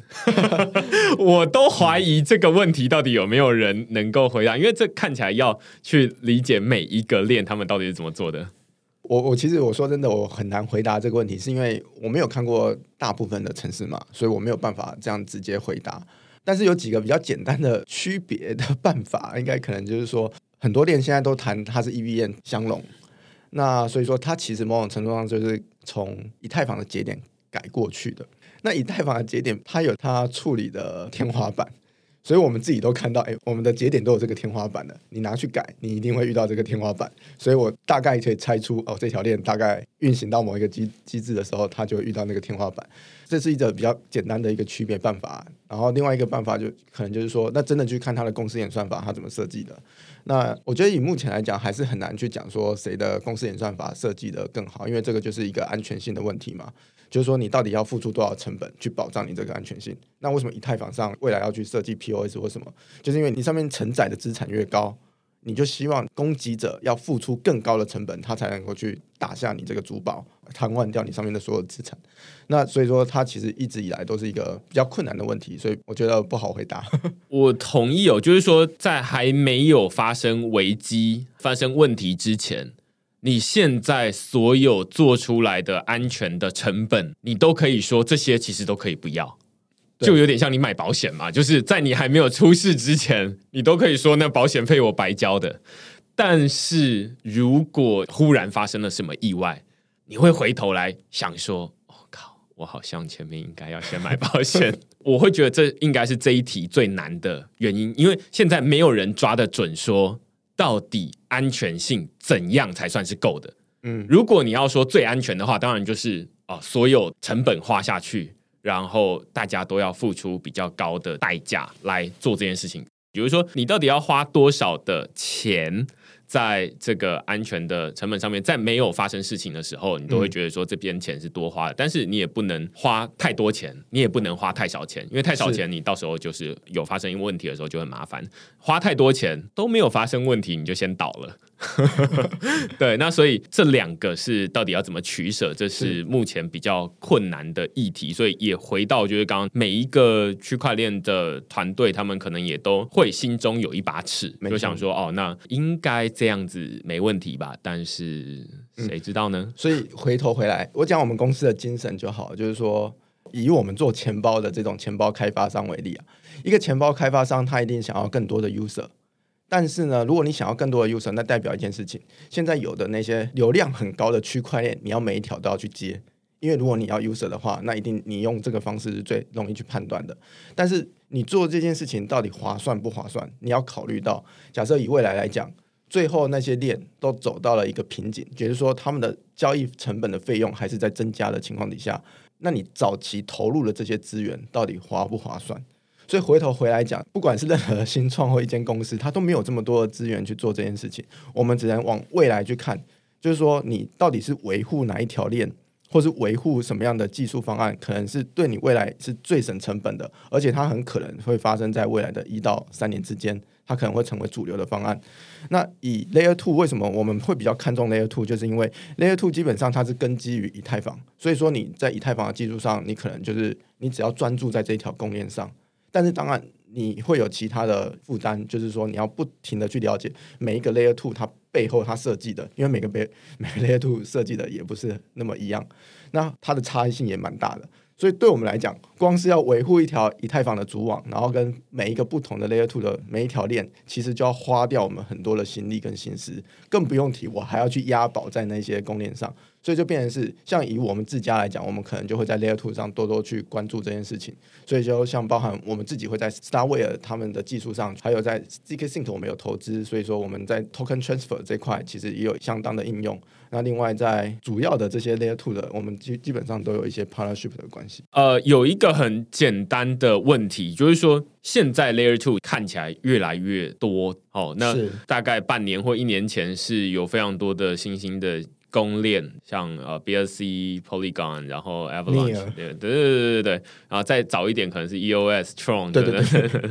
*laughs* 我都怀疑这个问题到底有没有人能够回答，因为这看起来要去理解每一个链他们到底是怎么做的。我我其实我说真的，我很难回答这个问题，是因为我没有看过大部分的城市嘛，所以我没有办法这样直接回答。但是有几个比较简单的区别的办法，应该可能就是说，很多链现在都谈它是 EVM 相容，那所以说它其实某种程度上就是从以太坊的节点改过去的。那以太坊的节点它有它处理的天花板。所以我们自己都看到，哎，我们的节点都有这个天花板的，你拿去改，你一定会遇到这个天花板。所以我大概可以猜出，哦，这条链大概运行到某一个机机制的时候，它就会遇到那个天花板。这是一个比较简单的一个区别办法。然后另外一个办法就可能就是说，那真的去看它的公司演算法，它怎么设计的。那我觉得以目前来讲，还是很难去讲说谁的公司演算法设计的更好，因为这个就是一个安全性的问题嘛。就是说，你到底要付出多少成本去保障你这个安全性？那为什么以太坊上未来要去设计 POS 或什么？就是因为你上面承载的资产越高，你就希望攻击者要付出更高的成本，他才能够去打下你这个珠宝，瘫痪掉你上面的所有资产。那所以说，它其实一直以来都是一个比较困难的问题，所以我觉得不好回答。*laughs* 我同意哦，就是说，在还没有发生危机、发生问题之前。你现在所有做出来的安全的成本，你都可以说这些其实都可以不要，就有点像你买保险嘛，就是在你还没有出事之前，你都可以说那保险费我白交的。但是如果忽然发生了什么意外，你会回头来想说：“我靠，我好像前面应该要先买保险。*laughs* ”我会觉得这应该是这一题最难的原因，因为现在没有人抓得准说。到底安全性怎样才算是够的？嗯，如果你要说最安全的话，当然就是啊，所有成本花下去，然后大家都要付出比较高的代价来做这件事情。比如说，你到底要花多少的钱？在这个安全的成本上面，在没有发生事情的时候，你都会觉得说这边钱是多花的，但是你也不能花太多钱，你也不能花太少钱，因为太少钱，你到时候就是有发生问题的时候就很麻烦。花太多钱都没有发生问题，你就先倒了。*laughs* 对，那所以这两个是到底要怎么取舍，这是目前比较困难的议题。所以也回到就是刚刚每一个区块链的团队，他们可能也都会心中有一把尺，就想说哦，那应该这样子没问题吧？但是谁知道呢？所以回头回来，我讲我们公司的精神就好，就是说以我们做钱包的这种钱包开发商为例啊，一个钱包开发商他一定想要更多的 user。但是呢，如果你想要更多的 user，那代表一件事情，现在有的那些流量很高的区块链，你要每一条都要去接，因为如果你要 user 的话，那一定你用这个方式是最容易去判断的。但是你做这件事情到底划算不划算？你要考虑到，假设以未来来讲，最后那些链都走到了一个瓶颈，也就是说他们的交易成本的费用还是在增加的情况底下，那你早期投入的这些资源到底划不划算？所以回头回来讲，不管是任何新创或一间公司，它都没有这么多的资源去做这件事情。我们只能往未来去看，就是说你到底是维护哪一条链，或是维护什么样的技术方案，可能是对你未来是最省成本的，而且它很可能会发生在未来的一到三年之间，它可能会成为主流的方案。那以 Layer Two 为什么我们会比较看重 Layer Two，就是因为 Layer Two 基本上它是根基于以太坊，所以说你在以太坊的技术上，你可能就是你只要专注在这一条供应链上。但是当然，你会有其他的负担，就是说你要不停的去了解每一个 Layer Two 它背后它设计的，因为每个 Layer 每个 Layer Two 设计的也不是那么一样，那它的差异性也蛮大的。所以对我们来讲，光是要维护一条以太坊的主网，然后跟每一个不同的 Layer Two 的每一条链，其实就要花掉我们很多的心力跟心思，更不用提我还要去押宝在那些公链上。所以就变成是，像以我们自家来讲，我们可能就会在 Layer Two 上多多去关注这件事情。所以就像包含我们自己会在 Starware 他们的技术上，还有在 zkSync 我们有投资，所以说我们在 Token Transfer 这块其实也有相当的应用。那另外在主要的这些 Layer Two 的，我们基基本上都有一些 partnership 的关系。呃，有一个很简单的问题，就是说现在 Layer Two 看起来越来越多哦。那大概半年或一年前是有非常多的新兴的。公链，像呃 BSC、Polygon，然后 Avalanche，对对对对对对，然后再早一点可能是 EOS、Tron，对对对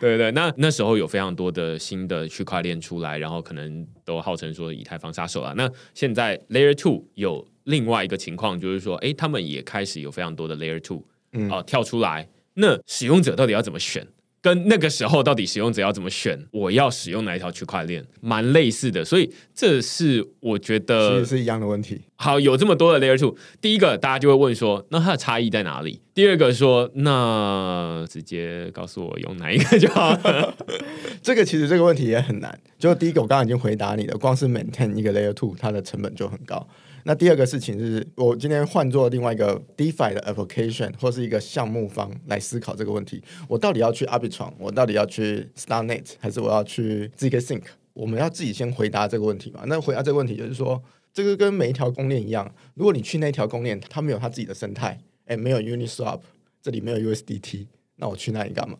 对 *laughs* 对。那那时候有非常多的新的区块链出来，然后可能都号称说以太坊杀手啊。那现在 Layer Two 有另外一个情况，就是说，哎，他们也开始有非常多的 Layer Two 嗯啊、跳出来。那使用者到底要怎么选？跟那个时候到底使用者要怎么选？我要使用哪一条区块链，蛮类似的。所以这是我觉得其得实是一样的问题。好，有这么多的 layer two，第一个大家就会问说，那它的差异在哪里？第二个说，那直接告诉我用哪一个就好了。*laughs* 这个其实这个问题也很难。就第一个，我刚刚已经回答你了，光是 maintain 一个 layer two，它的成本就很高。那第二个事情是我今天换做另外一个 DeFi 的 application 或是一个项目方来思考这个问题，我到底要去 Arbitrum，我到底要去 StarNet，还是我要去 zkSync？我们要自己先回答这个问题嘛？那回答这个问题就是说，这个跟每一条公链一样，如果你去那条公链，它没有它自己的生态，哎，没有 Uniswap，这里没有 USDT，那我去那里干嘛？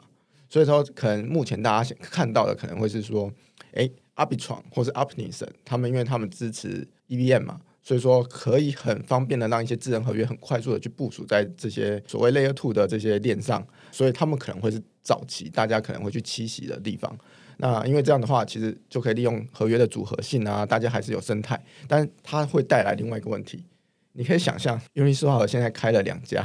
所以说，可能目前大家想看到的可能会是说，哎，Arbitrum 或是 Optimism，他们因为他们支持 EVM 嘛，所以说可以很方便的让一些智能合约很快速的去部署在这些所谓 Layer Two 的这些链上，所以他们可能会是早期大家可能会去栖息的地方。那因为这样的话，其实就可以利用合约的组合性啊，大家还是有生态，但它会带来另外一个问题。你可以想象，Uniswap 现在开了两家，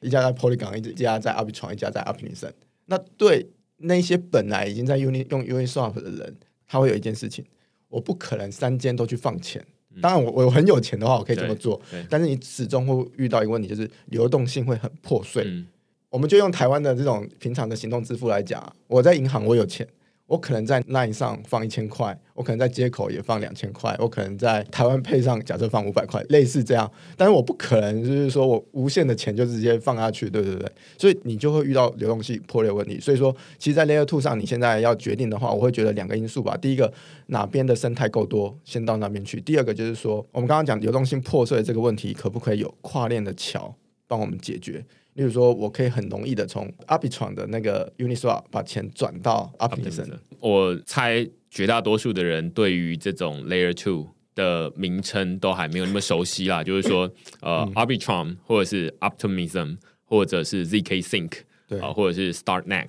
一家在 Polygon，一家在 Arbitrum，一家在 Optimism。那对那些本来已经在 Uni 用 Uniswap 的人，他会有一件事情，我不可能三间都去放钱。当然我，我很有钱的话，我可以这么做但是你始终会遇到一个问题，就是流动性会很破碎。嗯。我们就用台湾的这种平常的行动支付来讲啊，我在银行我有钱，我可能在 Line 上放一千块，我可能在接口也放两千块，我可能在台湾配上假设放五百块，类似这样。但是我不可能就是说我无限的钱就直接放下去，对对对。所以你就会遇到流动性破裂问题。所以说，其实，在 Layer Two 上，你现在要决定的话，我会觉得两个因素吧。第一个，哪边的生态够多，先到那边去；第二个就是说，我们刚刚讲流动性破碎这个问题，可不可以有跨链的桥帮我们解决？例如说，我可以很容易的从 Arbitrum 的那个 Uniswap 把钱转到 Optimism。我猜绝大多数的人对于这种 Layer Two 的名称都还没有那么熟悉啦，就是说，*coughs* 呃、a r b i t r u m 或者是 Optimism，或者是 ZK Sync 对啊、或者是 StartNet，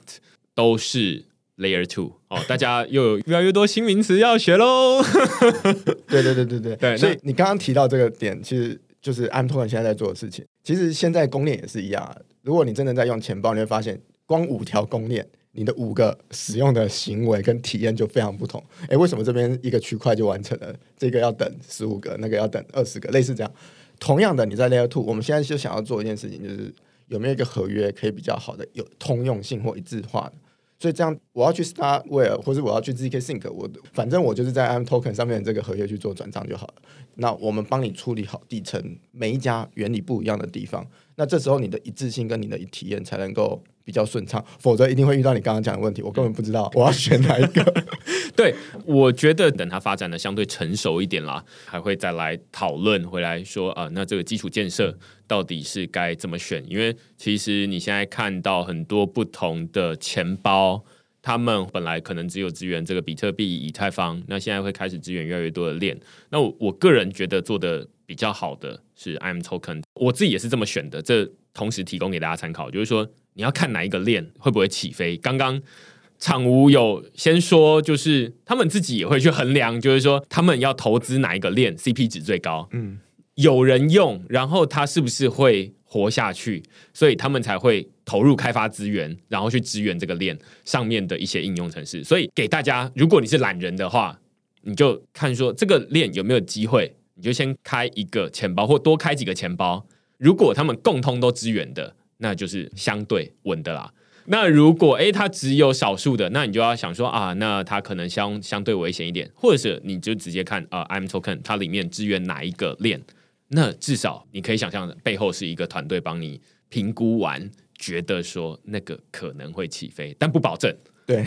都是 Layer Two 哦。*laughs* 大家又有越来越多新名词要学喽。*laughs* 对对对对对。所以你刚刚提到这个点，其实就是 I'm Token 现在在做的事情。其实现在公链也是一样啊。如果你真的在用钱包，你会发现，光五条公链，你的五个使用的行为跟体验就非常不同。诶，为什么这边一个区块就完成了？这个要等十五个，那个要等二十个，类似这样。同样的，你在 Layer Two，我们现在就想要做一件事情，就是有没有一个合约可以比较好的有通用性或一致化的。所以这样，我要去 Starware 或者我要去 ZK Think，我反正我就是在 M Token 上面这个合约去做转账就好了。那我们帮你处理好底层每一家原理不一样的地方，那这时候你的一致性跟你的体验才能够比较顺畅，否则一定会遇到你刚刚讲的问题，我根本不知道我要选哪一个。*laughs* 对，我觉得等它发展的相对成熟一点啦，还会再来讨论回来说啊、那这个基础建设到底是该怎么选？因为其实你现在看到很多不同的钱包，他们本来可能只有支援这个比特币、以太坊，那现在会开始支援越来越多的链。那我我个人觉得做的比较好的是 IM Token，我自己也是这么选的。这同时提供给大家参考，就是说你要看哪一个链会不会起飞。刚刚场无有先说，就是他们自己也会去衡量，就是说他们要投资哪一个链 CP 值最高，嗯，有人用，然后它是不是会活下去，所以他们才会投入开发资源，然后去支援这个链上面的一些应用程式。所以给大家，如果你是懒人的话，你就看说这个链有没有机会，你就先开一个钱包或多开几个钱包，如果他们共通都支援的，那就是相对稳的啦。那如果诶它只有少数的，那你就要想说啊，那它可能相相对危险一点，或者是你就直接看啊，I'm Token 它里面支援哪一个链，那至少你可以想象背后是一个团队帮你评估完，觉得说那个可能会起飞，但不保证。对，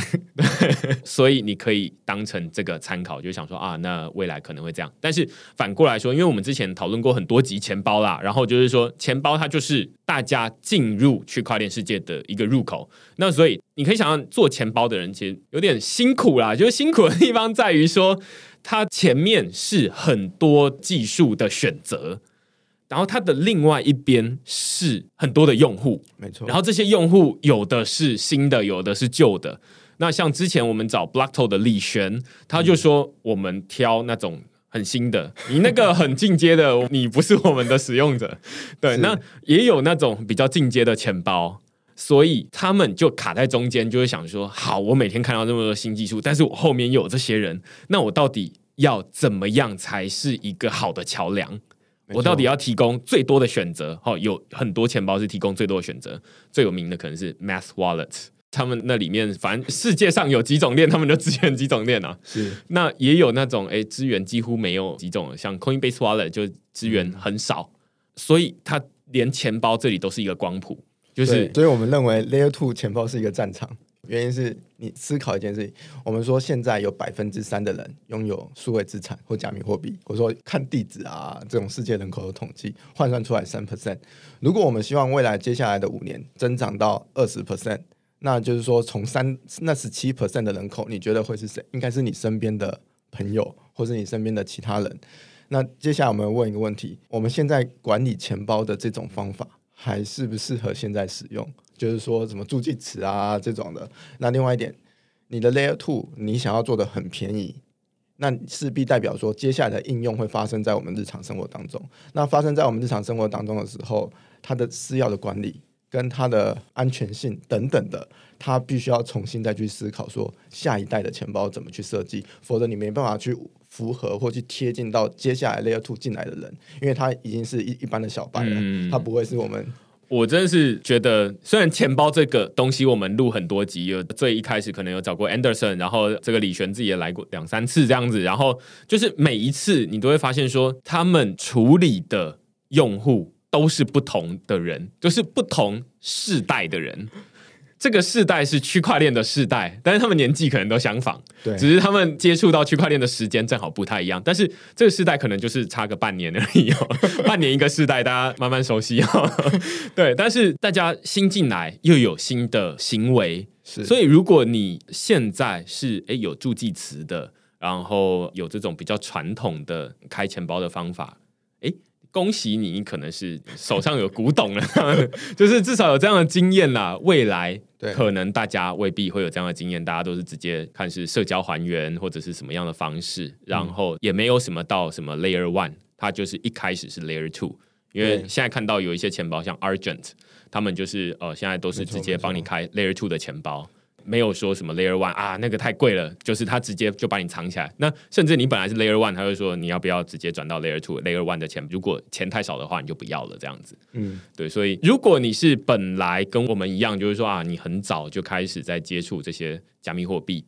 *laughs* 所以你可以当成这个参考，就想说啊，那未来可能会这样。但是反过来说，因为我们之前讨论过很多集钱包啦，然后就是说钱包它就是大家进入区块链世界的一个入口。那所以你可以想象，做钱包的人其实有点辛苦啦，就是辛苦的地方在于说，它前面是很多技术的选择。然后它的另外一边是很多的用户，没错。然后这些用户有的是新的，有的是旧的。那像之前我们找 Blockto 的李璇，他就说我们挑那种很新的，你那个很进阶的，你不是我们的使用者。*laughs* 对，那也有那种比较进阶的钱包，所以他们就卡在中间，就会想说：好，我每天看到这么多新技术，但是我后面有这些人，那我到底要怎么样才是一个好的桥梁？我到底要提供最多的选择？哦，有很多钱包是提供最多的选择，最有名的可能是 Math Wallet，他们那里面反正世界上有几种链，他们就支援几种链啊。是，那也有那种哎，资源几乎没有几种，像 Coinbase Wallet 就资源很少，所以它连钱包这里都是一个光谱，就是，所以我们认为 Layer Two 钱包是一个战场。原因是你思考一件事情，我们说现在有百分之三的人拥有数位资产或加密货币，我说看地址啊，这种世界人口的统计换算出来三 *laughs* percent。如果我们希望未来接下来的五年增长到二十 percent，那就是说从三那十七 percent 的人口，你觉得会是谁？应该是你身边的朋友，或是你身边的其他人。那接下来我们问一个问题：我们现在管理钱包的这种方法，还适不适合现在使用？就是说什么助记词啊这种的，那另外一点，你的 Layer Two 你想要做的很便宜，那势必代表说接下来的应用会发生在我们日常生活当中。那发生在我们日常生活当中的时候，它的私钥的管理跟它的安全性等等的，它必须要重新再去思考说下一代的钱包怎么去设计，否则你没办法去符合或去贴近到接下来 Layer Two 进来的人，因为他已经是一一般的小白了，他不会是我们。我真的是觉得，虽然钱包这个东西我们录很多集，有最一开始可能有找过 Anderson，然后这个李璇自己也来过两三次这样子，然后就是每一次你都会发现说，他们处理的用户都是不同的人，就是不同世代的人。这个世代是区块链的世代，但是他们年纪可能都相仿，对，只是他们接触到区块链的时间正好不太一样。但是这个世代可能就是差个半年而已哦，*laughs* 半年一个世代，大家慢慢熟悉哦。*laughs* 对，但是大家新进来又有新的行为，所以如果你现在是诶有助记词的，然后有这种比较传统的开钱包的方法，诶。恭喜你，你可能是手上有古董了，*laughs* 就是至少有这样的经验啦。未来可能大家未必会有这样的经验，大家都是直接看是社交还原或者是什么样的方式，然后也没有什么到什么 Layer One，它就是一开始是 Layer Two。因为现在看到有一些钱包像 Argent，他们就是呃现在都是直接帮你开 Layer Two 的钱包。没有说什么 Layer One 啊，那个太贵了，就是他直接就把你藏起来。那甚至你本来是 Layer One，他就说你要不要直接转到 Layer Two？Layer One 的钱如果钱太少的话，你就不要了，这样子。嗯，对。所以如果你是本来跟我们一样，就是说啊，你很早就开始在接触这些加密货币，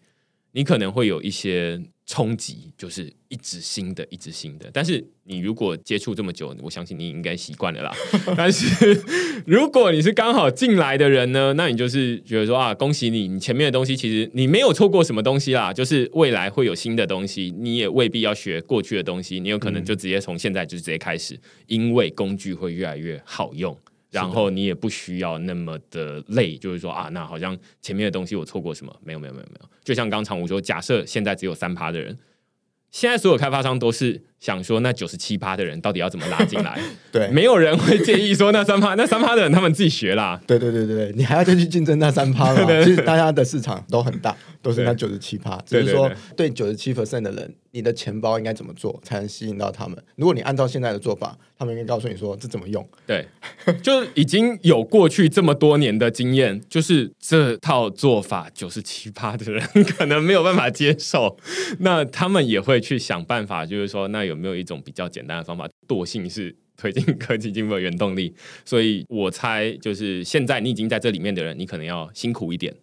你可能会有一些。冲击就是一直新的，一直新的。但是你如果接触这么久，我相信你应该习惯了啦。*laughs* 但是如果你是刚好进来的人呢，那你就是觉得说啊，恭喜你，你前面的东西其实你没有错过什么东西啦。就是未来会有新的东西，你也未必要学过去的东西，你有可能就直接从现在就直接开始，因为工具会越来越好用。然后你也不需要那么的累，就是说啊，那好像前面的东西我错过什么？没有，没有，没有，没有。就像刚才我说，假设现在只有三趴的人，现在所有开发商都是。想说那九十七趴的人到底要怎么拉进来？*laughs* 对，没有人会介意说那三趴，那三趴的人他们自己学啦。对对对对，你还要再去竞争那三趴吗？*laughs* 其实大家的市场都很大，都是那九十七趴。只是说对九十七 percent 的人，你的钱包应该怎么做才能吸引到他们？如果你按照现在的做法，他们应该告诉你说这怎么用。对，就已经有过去这么多年的经验，就是这套做法九十七趴的人 *laughs* 可能没有办法接受，那他们也会去想办法，就是说那。有没有一种比较简单的方法？惰性是推进科技进步的原动力，所以我猜就是现在你已经在这里面的人，你可能要辛苦一点。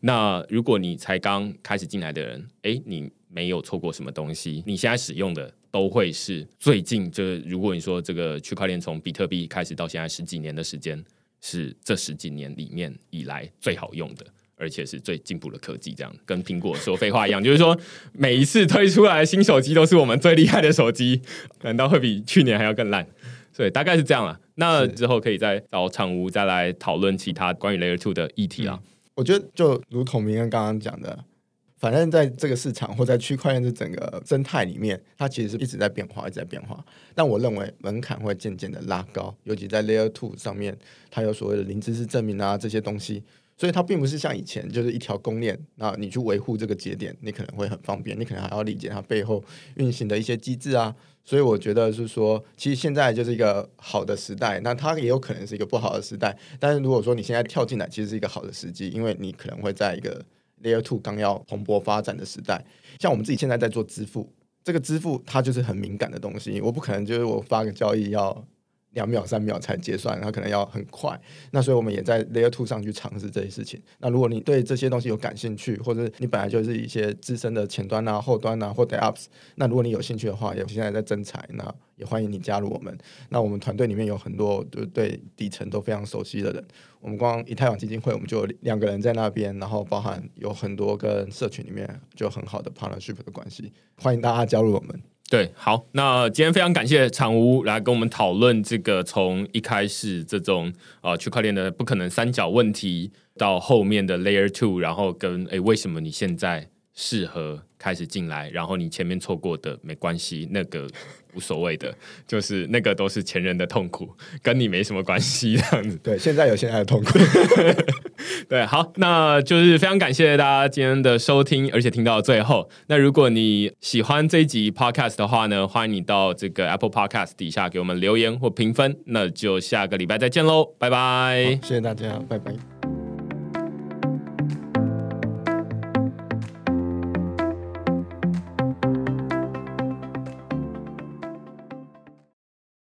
那如果你才刚开始进来的人，哎，你没有错过什么东西，你现在使用的都会是最近就是如果你说这个区块链从比特币开始到现在十几年的时间，是这十几年里面以来最好用的。而且是最进步的科技，这样跟苹果说废话一样，就是说每一次推出来的新手机都是我们最厉害的手机，难道会比去年还要更烂？所以大概是这样了。那之后可以再找厂屋再来讨论其他关于 Layer Two 的议题啊。我觉得就如同明恩刚刚讲的，反正在这个市场或在区块链这整个生态里面，它其实是一直在变化，一直在变化。但我认为门槛会渐渐的拉高，尤其在 Layer Two 上面，它有所谓的零知识证明啊这些东西。所以它并不是像以前就是一条公链，那你去维护这个节点，你可能会很方便，你可能还要理解它背后运行的一些机制啊。所以我觉得是说，其实现在就是一个好的时代，那它也有可能是一个不好的时代。但是如果说你现在跳进来，其实是一个好的时机，因为你可能会在一个 Layer Two 刚要蓬勃发展的时代。像我们自己现在在做支付，这个支付它就是很敏感的东西，我不可能就是我发个交易要。两秒、三秒才结算，它可能要很快。那所以我们也在 Layer Two 上去尝试这些事情。那如果你对这些东西有感兴趣，或者你本来就是一些资深的前端啊、后端啊或 DevOps，那如果你有兴趣的话，也现在在征才，那也欢迎你加入我们。那我们团队里面有很多就对底层都非常熟悉的人。我们光以太网基金会，我们就两个人在那边，然后包含有很多跟社群里面就很好的 partnership 的关系，欢迎大家加入我们。对，好，那今天非常感谢厂屋来跟我们讨论这个从一开始这种啊区块链的不可能三角问题，到后面的 Layer Two，然后跟诶为什么你现在适合开始进来，然后你前面错过的没关系，那个。无所谓的，就是那个都是前人的痛苦，跟你没什么关系，这样子。对，现在有现在的痛苦。*laughs* 对，好，那就是非常感谢大家今天的收听，而且听到最后。那如果你喜欢这一集 Podcast 的话呢，欢迎你到这个 Apple Podcast 底下给我们留言或评分。那就下个礼拜再见喽，拜拜！谢谢大家，拜拜。